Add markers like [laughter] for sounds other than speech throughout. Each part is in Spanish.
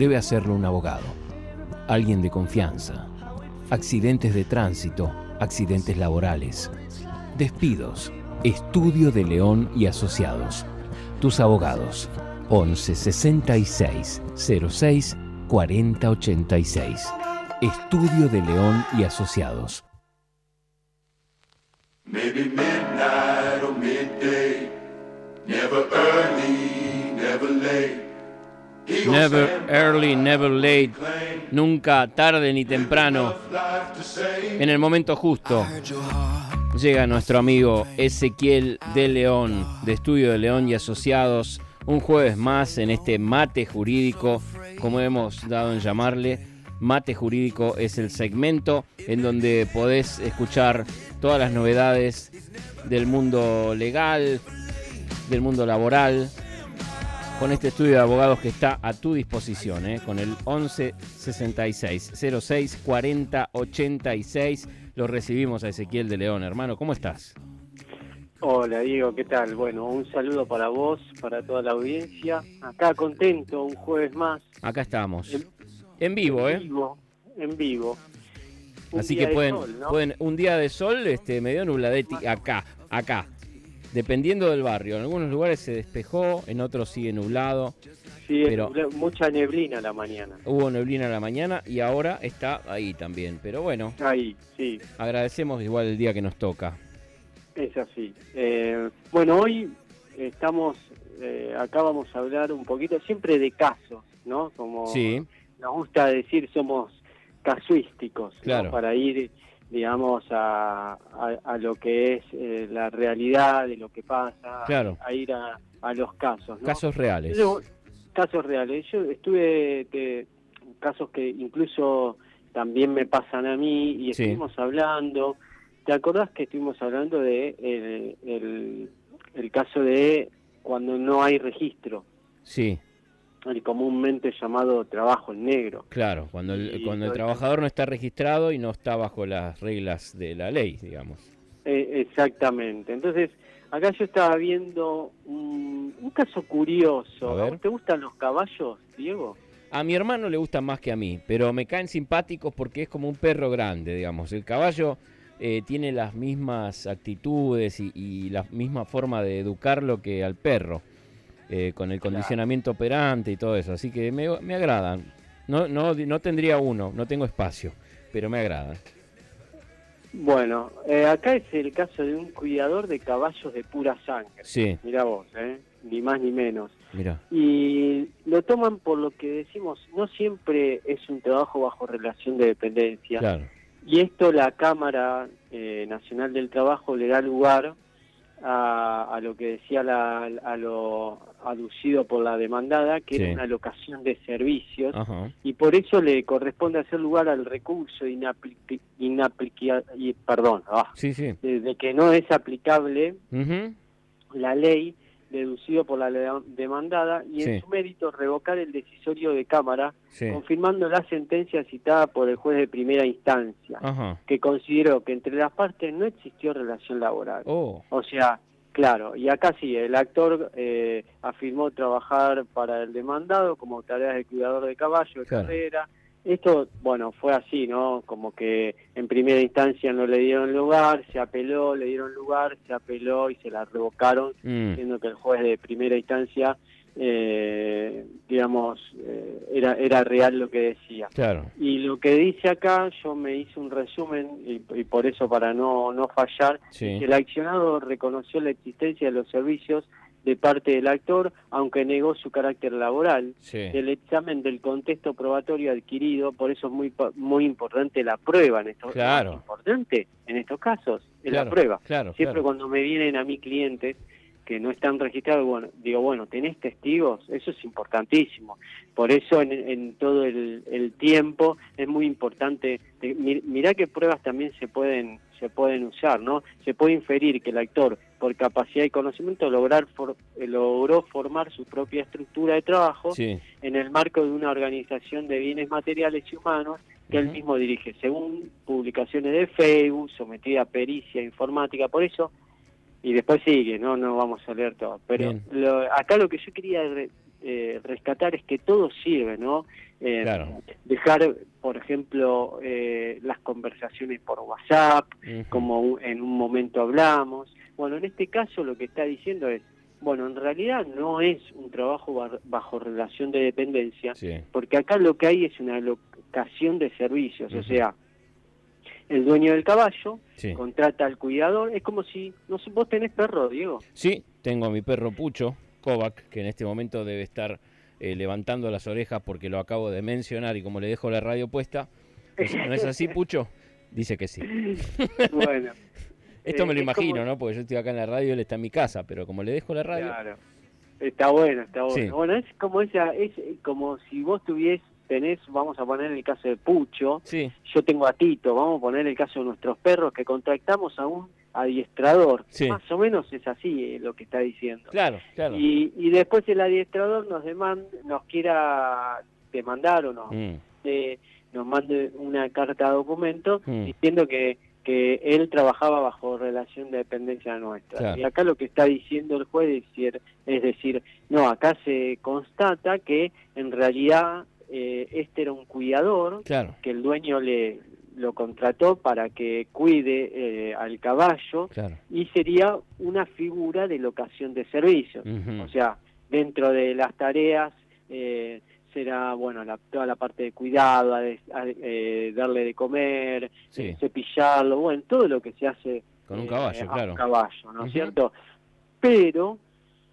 debe hacerlo un abogado, alguien de confianza. Accidentes de tránsito, accidentes laborales, despidos, estudio de León y Asociados. Tus abogados, 11 66 06 40 86. Estudio de León y Asociados. Maybe midnight or midday, never early, never late. Never early, never late. Nunca tarde ni temprano. En el momento justo llega nuestro amigo Ezequiel de León, de Estudio de León y Asociados, un jueves más en este mate jurídico, como hemos dado en llamarle. Mate jurídico es el segmento en donde podés escuchar todas las novedades del mundo legal, del mundo laboral, con este estudio de abogados que está a tu disposición, ¿eh? con el 11 66 06 40 86. Lo recibimos a Ezequiel de León, hermano. ¿Cómo estás? Hola Diego, ¿qué tal? Bueno, un saludo para vos, para toda la audiencia. Acá contento, un jueves más. Acá estamos. En- En vivo, En ¿eh? vivo, en vivo. Un Así día que de pueden, sol, ¿no? pueden un día de sol, este, medio nubladetti, acá, acá. Dependiendo del barrio. En algunos lugares se despejó, en otros sigue nublado. Sí, pero- mucha neblina a la mañana. Hubo neblina a la mañana y ahora está ahí también. Pero bueno, Ahí, sí, agradecemos igual el día que nos toca. es así. Eh, bueno, hoy estamos, eh, acá vamos a hablar un poquito siempre de casos, ¿no? Como Sí, nos gusta decir, somos casuísticos, ¿no? Claro. para ir, digamos, a, a, a lo que es eh, la realidad de lo que pasa, Claro. a ir a, a los casos. ¿no? casos reales. Yo- casos reales. Yo estuve, que, casos que incluso también me pasan a mí y Sí. estuvimos hablando. ¿Te acordás que estuvimos hablando de el, el, el caso de cuando no hay registro, Sí, el comúnmente llamado trabajo en negro? claro. Cuando el, Y cuando el trabajador no está registrado y no está bajo las reglas de la ley, digamos. Eh, exactamente. Entonces, acá yo estaba viendo un, un caso curioso. A ver. ¿Te gustan los caballos, Diego? A mi hermano le gusta más que a mí, pero me caen simpáticos porque es como un perro grande, digamos. El caballo eh, tiene las mismas actitudes y, y la misma forma de educarlo que al perro, eh, con el condicionamiento operante y todo eso. Así que me, me agradan. No, no, no tendría uno, no tengo espacio, pero me agradan. Bueno, eh, acá es el caso de un cuidador de caballos de pura sangre. Sí, Mira vos, ¿eh? ni más ni menos. mira. Y lo toman por lo que decimos, no siempre es un trabajo bajo relación de dependencia. Claro, Y esto la Cámara eh, Nacional del Trabajo le da lugar a, a lo que decía la, a lo aducido por la demandada, que Sí. era una locación de servicios, ajá, y por eso le corresponde hacer lugar al recurso inapli- inaplica- y perdón, ah, sí, sí. de, de que no es aplicable la ley deducido por la demandada y en su mérito revocar el decisorio de Cámara, confirmando la sentencia citada por el juez de primera instancia ajá. que consideró que entre las partes no existió relación laboral. Oh, O sea, claro, y acá sí, el actor eh, afirmó trabajar para el demandado como tareas de cuidador de caballo, de Claro. carrera. Esto, bueno, fue así, ¿no? Como que en primera instancia no le dieron lugar, se apeló, le dieron lugar, se apeló y se la revocaron, mm, siendo que el juez de primera instancia, eh, digamos, eh, era, era real lo que decía. claro, Y lo que dice acá, yo me hice un resumen, y, y por eso para no, no fallar, sí, que el accionado reconoció la existencia de los servicios de parte del actor, aunque negó su carácter laboral. sí. El examen del contexto probatorio adquirido, por eso es muy muy importante la prueba en estos Claro. importante en estos casos es Claro, la prueba. Claro, Siempre cuando me vienen a mí clientes que no están registrados, bueno, digo, bueno, ¿tenés testigos? Eso es importantísimo. Por eso en, en todo el, el tiempo es muy importante. mirá qué pruebas también se pueden se pueden usar, ¿no? Se puede inferir que el actor, por capacidad y conocimiento, lograr for- eh, logró formar su propia estructura de trabajo Sí, en el marco de una organización de bienes materiales y humanos que él mismo dirige, según publicaciones de Facebook, sometida a pericia informática, por eso, y después sigue, no no vamos a leer todo, pero lo- acá lo que yo quería re- eh, rescatar es que todo sirve, ¿no? Eh, dejar, por ejemplo, eh, las conversaciones por WhatsApp, como en un momento hablamos. Bueno, en este caso lo que está diciendo es, bueno, en realidad no es un trabajo bajo relación de dependencia, porque acá lo que hay es una locación de servicios, o sea, el dueño del caballo contrata al cuidador, es como si, no sé, vos tenés perro, Diego. Sí, tengo a mi perro Pucho, Kovac, que en este momento debe estar eh, levantando las orejas porque lo acabo de mencionar y como le dejo la radio puesta, ¿no es así, Pucho? [laughs] Dice que sí. bueno. [laughs] Esto me lo eh, imagino, ¿no? Porque yo estoy acá en la radio y él está en mi casa, pero como le dejo la radio... Claro. Está bueno, está bueno. Bueno, es como esa, es como si vos tuvies, tenés, vamos a poner el caso de Pucho, sí. yo tengo a Tito, vamos a poner el caso de nuestros perros que contractamos a un adiestrador. Más o menos es así eh, lo que está diciendo. Claro, claro. Y, y después el adiestrador nos demand, nos quiera demandar o no, mm. eh, nos mande una carta de documento mm. diciendo que, que él trabajaba bajo relación de dependencia nuestra. Y acá lo que está diciendo el juez es decir, es decir no, acá se constata que en realidad eh, este era un cuidador, que el dueño le, lo contrató para que cuide eh, al caballo y sería una figura de locación de servicios. O sea, dentro de las tareas eh, será, bueno, la, toda la parte de cuidado, eh, darle de comer, cepillarlo, bueno, todo lo que se hace con un caballo, claro. Un caballo, ¿no es cierto? Pero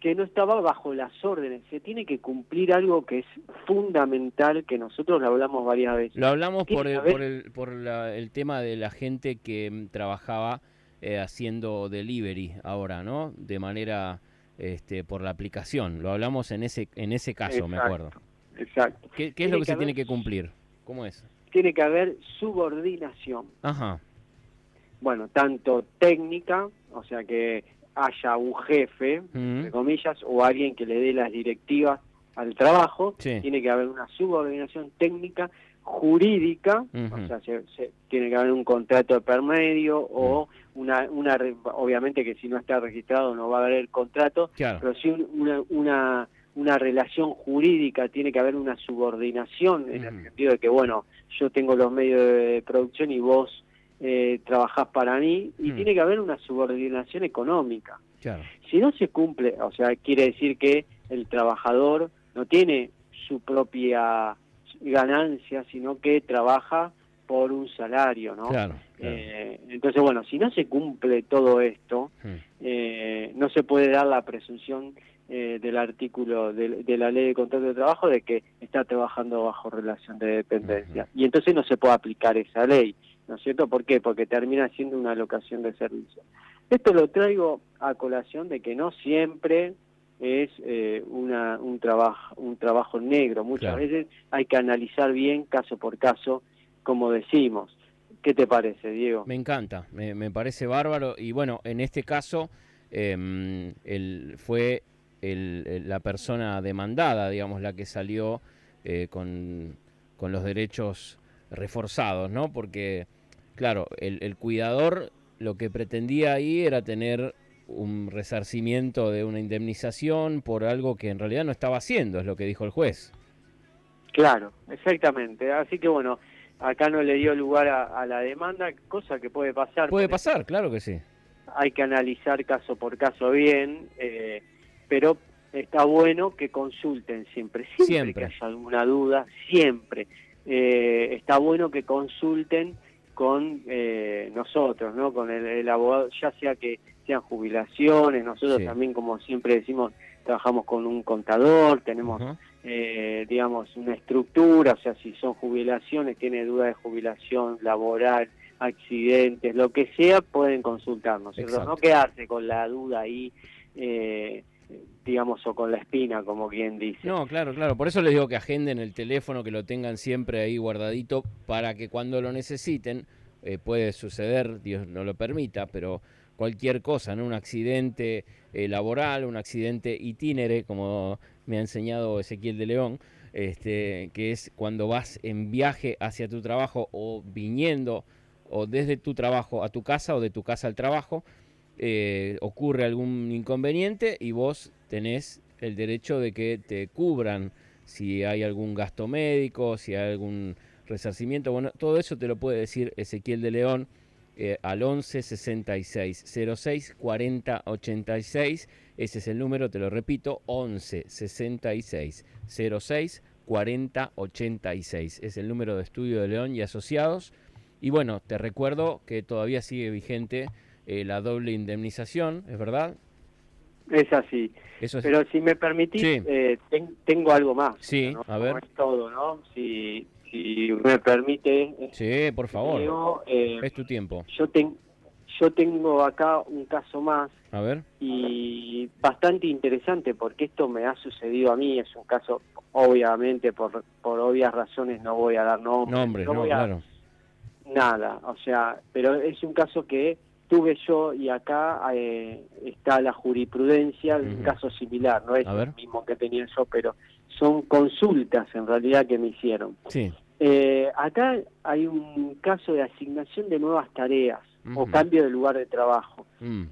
que no estaba bajo las órdenes. Se tiene que cumplir algo que es fundamental, que nosotros lo hablamos varias veces. Lo hablamos por el, por, el, por el tema de la gente que mm, trabajaba eh, haciendo delivery ahora, ¿no? De manera este, por la aplicación. Lo hablamos en ese en ese caso, me acuerdo. Exacto. ¿Qué, es lo que, se tiene que cumplir? ¿Cómo es? Tiene que haber subordinación. Ajá. Bueno, tanto técnica, o sea que haya un jefe, entre comillas, o alguien que le dé las directivas al trabajo, tiene que haber una subordinación técnica, jurídica, o sea, se, tiene que haber un contrato de permedio o una, una, obviamente que si no está registrado no va a haber el contrato, pero sí una, una, una relación jurídica, tiene que haber una subordinación en el sentido de que, bueno, yo tengo los medios de producción y vos eh, trabajás para mí y hmm. tiene que haber una subordinación económica. Si no se cumple, o sea, quiere decir que el trabajador no tiene su propia ganancia, sino que trabaja por un salario, ¿no? Eh, entonces, bueno, si no se cumple todo esto, hmm. eh, no se puede dar la presunción eh, del artículo de, la ley de contrato de trabajo de que está trabajando bajo relación de dependencia. Y entonces no se puede aplicar esa ley. ¿No es cierto? ¿Por qué? Porque termina siendo una alocación de servicio. Esto lo traigo a colación de que no siempre es eh, una, un, trabajo, un trabajo negro. Muchas veces hay que analizar bien caso por caso, como decimos. ¿Qué te parece, Diego? Me encanta, me, parece bárbaro. Y bueno, en este caso eh, fue la persona demandada, digamos, la que salió eh, con, con los derechos reforzados, ¿no? Porque claro, el, cuidador lo que pretendía ahí era tener un resarcimiento de una indemnización por algo que en realidad no estaba haciendo, es lo que dijo el juez. Claro, exactamente. Así que bueno, acá no le dio lugar a, la demanda, cosa que puede pasar. Puede pasar, claro que sí. Hay que analizar caso por caso bien, eh, pero está bueno que consulten siempre, siempre, que haya alguna duda, siempre. Eh, está bueno que consulten con eh, nosotros, ¿no? Con el, abogado, ya sea que sean jubilaciones, nosotros también, como siempre decimos, trabajamos con un contador, tenemos, eh, digamos, una estructura, o sea, si son jubilaciones, tiene duda de jubilación laboral, accidentes, lo que sea, pueden consultarnos, no quedarse con la duda ahí. Eh, digamos, o con la espina, como quien dice. No, claro, claro. Por eso les digo que agenden el teléfono, que lo tengan siempre ahí guardadito, para que cuando lo necesiten, eh, puede suceder, Dios no lo permita, pero cualquier cosa, ¿no? Un accidente eh, laboral, un accidente itinere, como me ha enseñado Ezequiel de León, este, que es cuando vas en viaje hacia tu trabajo o viniendo o desde tu trabajo a tu casa o de tu casa al trabajo, eh, ocurre algún inconveniente y vos tenés el derecho de que te cubran si hay algún gasto médico, si hay algún resarcimiento. Bueno, todo eso te lo puede decir Ezequiel de León eh, al 11 66 06 40 86. Ese es el número, te lo repito, 11 66 06 40 86. Es el número de estudio de León y asociados. Y bueno, te recuerdo que todavía sigue vigente eh, la doble indemnización, ¿es verdad? Es así. Pero si me permitís, eh, tengo algo más. Sí, a ver. es todo, ¿no? Si, si me permite. Sí, por favor. Eh, es tu tiempo. Yo, yo tengo acá un caso más. A ver. Y bastante interesante porque esto me ha sucedido a mí. Es un caso, obviamente, por, por obvias razones no voy a dar nombres. Nombres, no, claro. Nada, o sea, pero es un caso que tuve yo y acá eh, está la jurisprudencia, un caso similar, no es el mismo que tenía yo, pero son consultas en realidad que me hicieron. Sí. Eh, acá hay un caso de asignación de nuevas tareas o cambio de lugar de trabajo mm.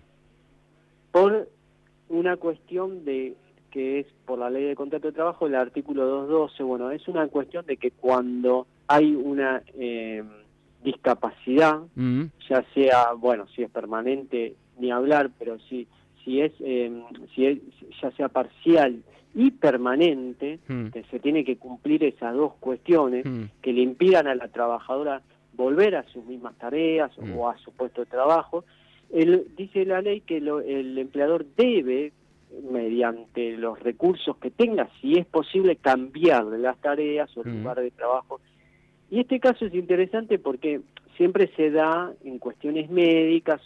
por una cuestión de que es por la ley de contrato de trabajo, el artículo 212, bueno, es una cuestión de que cuando hay una... Eh, discapacidad, mm. ya sea, bueno, si es permanente, ni hablar, pero si, si, es, em, si es, ya sea parcial y permanente, mm. que se tiene que cumplir esas dos cuestiones mm. que le impidan a la trabajadora volver a sus mismas tareas o a su puesto de trabajo, el, dice la ley que el empleador debe mediante los recursos que tenga, si es posible, cambiarle las tareas o el lugar de trabajo y este caso es interesante porque siempre se da en cuestiones médicas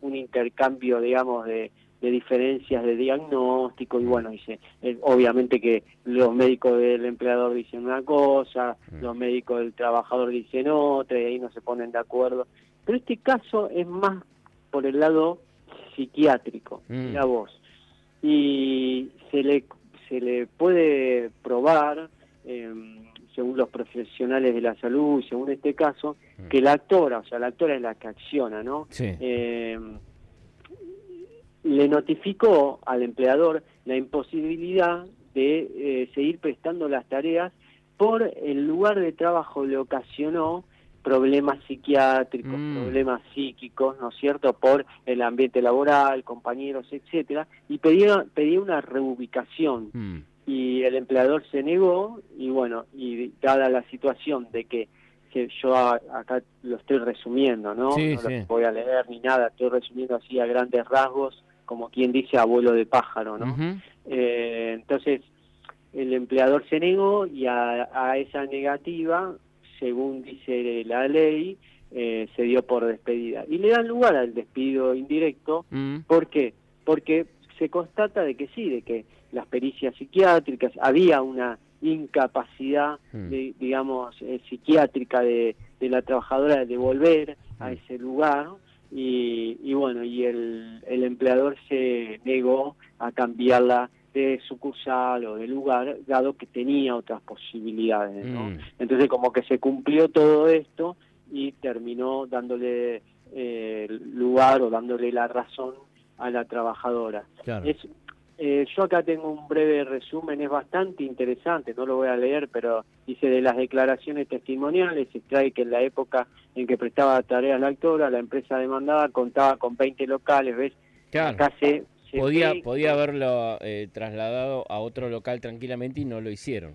un, intercambio, digamos, de, diferencias de diagnóstico y bueno, dice, eh, obviamente que los médicos del empleador dicen una cosa, mm. los médicos del trabajador dicen otra y ahí no se ponen de acuerdo. Pero este caso es más por el lado psiquiátrico, mm. la voz. Y se le, se le puede probar eh, según los profesionales de la salud, según este caso, mm. que la actora, o sea, la actora es la que acciona, ¿no? Eh, le notificó al empleador la imposibilidad de eh, seguir prestando las tareas por el lugar de trabajo le ocasionó problemas psiquiátricos, mm. problemas psíquicos, ¿no es cierto?, por el ambiente laboral, compañeros, etcétera, y pedía, pedía una reubicación. Mm y el empleador se negó y bueno, y dada la situación de que, yo acá lo estoy resumiendo, ¿no? no lo voy a leer ni nada, estoy resumiendo así a grandes rasgos, como quien dice abuelo de pájaro, ¿no? Eh, entonces, el empleador se negó y a, esa negativa, según dice la ley, eh, se dio por despedida. Y le dan lugar al despido indirecto, mm. ¿por qué? Porque se constata de que sí, de que las pericias psiquiátricas, había una incapacidad, hmm. digamos, eh, psiquiátrica de, la trabajadora de volver a hmm. ese lugar y, bueno, y el, el, empleador se negó a cambiarla de sucursal o de lugar, dado que tenía otras posibilidades, hmm. Entonces como que se cumplió todo esto y terminó dándole eh, lugar o dándole la razón a la trabajadora. Es, eh, yo acá tengo un breve resumen, es bastante interesante, no lo voy a leer, pero dice de las declaraciones testimoniales, se extrae que en la época en que prestaba tareas la actora, la empresa demandada contaba con 20 locales, ¿ves? Claro. Acá se, podía, podía haberlo eh, trasladado a otro local tranquilamente y no lo hicieron.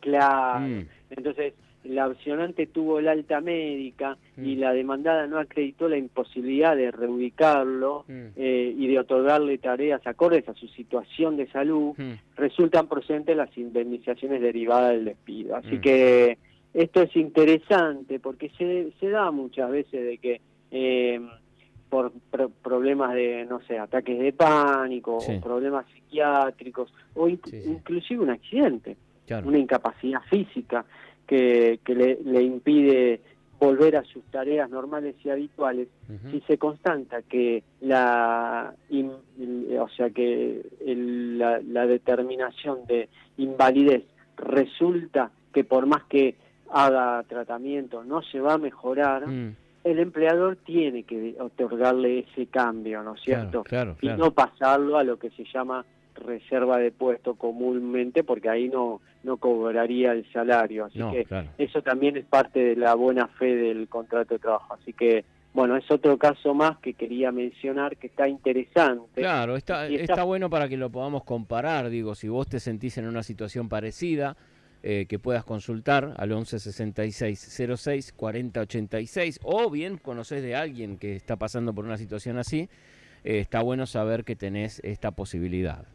Claro, mm. entonces la opcionante tuvo el alta médica y mm. la demandada no acreditó la imposibilidad de reubicarlo mm. eh, y de otorgarle tareas acordes a su situación de salud, mm. resultan procedentes las indemnizaciones derivadas del despido. Así que esto es interesante porque se, se da muchas veces de que eh, por problemas de, no sé, ataques de pánico o problemas psiquiátricos o inclusive un accidente, una incapacidad física que, le, impide volver a sus tareas normales y habituales, si se constata que la, o sea que la, determinación de invalidez resulta que por más que haga tratamiento no se va a mejorar, mm. el empleador tiene que otorgarle ese cambio, ¿no es cierto? Claro, Y no pasarlo a lo que se llama reserva de puesto comúnmente porque ahí no no cobraría el salario así que eso también es parte de la buena fe del contrato de trabajo así que bueno, es otro caso más que quería mencionar que está interesante. Claro, está, está... bueno para que lo podamos comparar, digo, si vos te sentís en una situación parecida, eh, que puedas consultar al 1166 06 4086 o bien conoces de alguien que está pasando por una situación así, eh, está bueno saber que tenés esta posibilidad.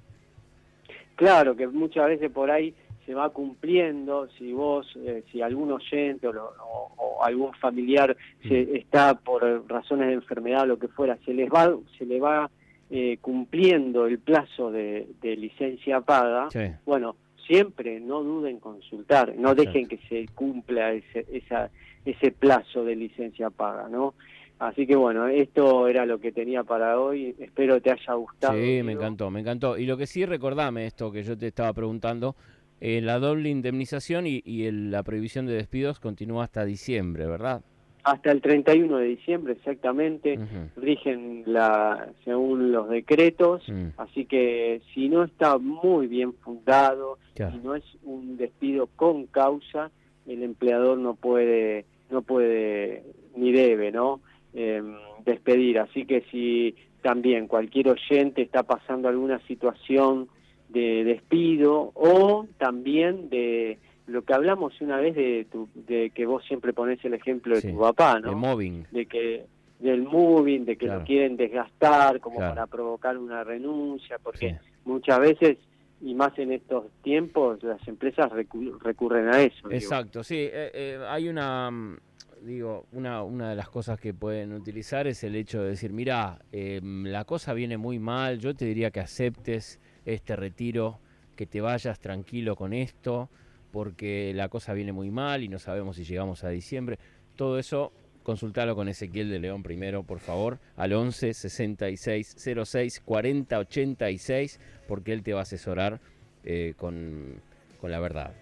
Claro, que muchas veces por ahí se va cumpliendo, si vos, eh, si algún oyente o, algún familiar se, mm. está por razones de enfermedad o lo que fuera, se les va, se le va eh, cumpliendo el plazo de, licencia paga, bueno, siempre no duden en consultar, no dejen que se cumpla ese, esa, ese plazo de licencia paga, ¿no? Así que bueno, esto era lo que tenía para hoy. Espero te haya gustado. Sí, me encantó, me encantó. Y lo que sí, recordame esto que yo te estaba preguntando, eh, la doble indemnización y, la prohibición de despidos continúa hasta diciembre, ¿verdad? Hasta el 31 de diciembre, exactamente. Rigen la, según los decretos. Mm. Así que si no está muy bien fundado, si no es un despido con causa, el empleador no puede, no puede ni debe, ¿no? Em, despedir. Así que si también cualquier oyente está pasando alguna situación de despido o también de lo que hablamos una vez de, tu, de que vos siempre pones el ejemplo de tu papá, ¿no? De moving. De que del moving, de que lo quieren desgastar como para provocar una renuncia, porque muchas veces y más en estos tiempos las empresas recurren a eso. Exacto, sí, eh, eh, hay una mm, digo, una, una de las cosas que pueden utilizar es el hecho de decir, mira, em, la cosa viene muy mal, yo te diría que aceptes este retiro, que te vayas tranquilo con esto, porque la cosa viene muy mal y no sabemos si llegamos a diciembre. Todo eso, consultalo con Ezequiel de León primero, por favor, al 11 66 06 40 86, porque él te va a asesorar eh, con, con la verdad.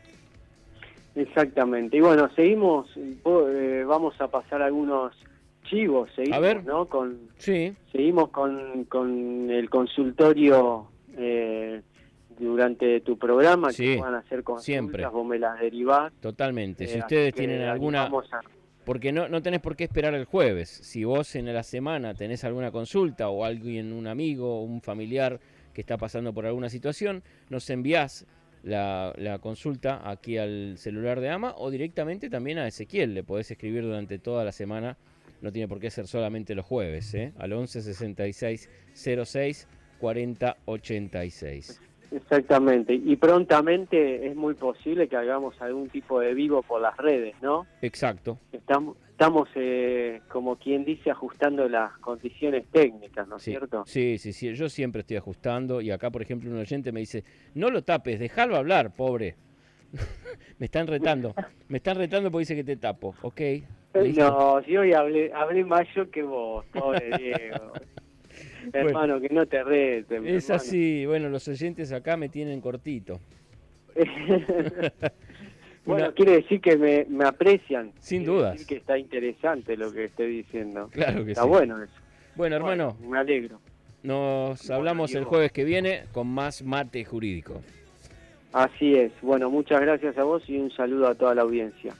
Exactamente. Y bueno, seguimos, eh, vamos a pasar algunos chivos, seguimos, ¿no? Con, sí. Seguimos con, con el consultorio eh, durante tu programa, que van a hacer consultas, siempre. vos me las derivás. Totalmente. si eh, ustedes tienen alguna... Porque no, no tenés por qué esperar el jueves. Si vos en la semana tenés alguna consulta o alguien, un amigo, un familiar que está pasando por alguna situación, nos envías la, la, consulta aquí al celular de Ama o directamente también a Ezequiel. Le podés escribir durante toda la semana, no tiene por qué ser solamente los jueves, ¿eh? al 11 66 06 40 86. Exactamente, y prontamente es muy posible que hagamos algún tipo de vivo por las redes, ¿no? Exacto. Estamos, estamos eh, como quien dice, ajustando las condiciones técnicas, ¿no es cierto? Sí, sí, sí, yo siempre estoy ajustando y acá, por ejemplo, un oyente me dice, no lo tapes, déjalo hablar, pobre. [laughs] me están retando, me están retando porque dice que te tapo, ¿ok? No, si hoy hablé, hablé más yo que vos, pobre [laughs] Diego. hermano, que no te reten. Es así, bueno, los oyentes acá me tienen cortito. [laughs] bueno, quiere decir que me, me aprecian. Sin dudas. Decir que está interesante lo que estoy diciendo. Claro que está bueno eso. Bueno, hermano. me alegro. Nos hablamos el jueves que viene con más mate jurídico. Así es. Bueno, muchas gracias a vos y un saludo a toda la audiencia.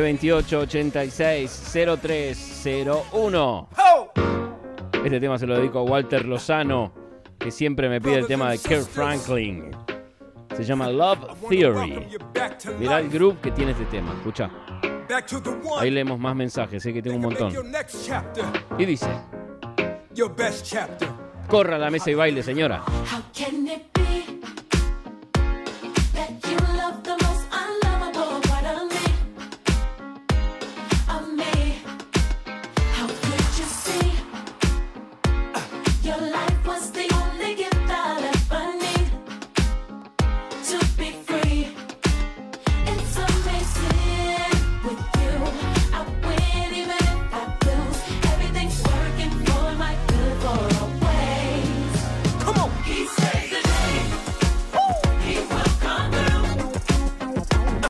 Veintiocho 28 86 0301. Este tema se lo dedico a Walter Lozano, que siempre me pide el tema de Kirk Franklin. Se llama Love Theory. Mirá el grupo que tiene este tema, escucha. Ahí leemos más mensajes, sé que tengo un montón. Y dice: Corra a la mesa y baile, señora.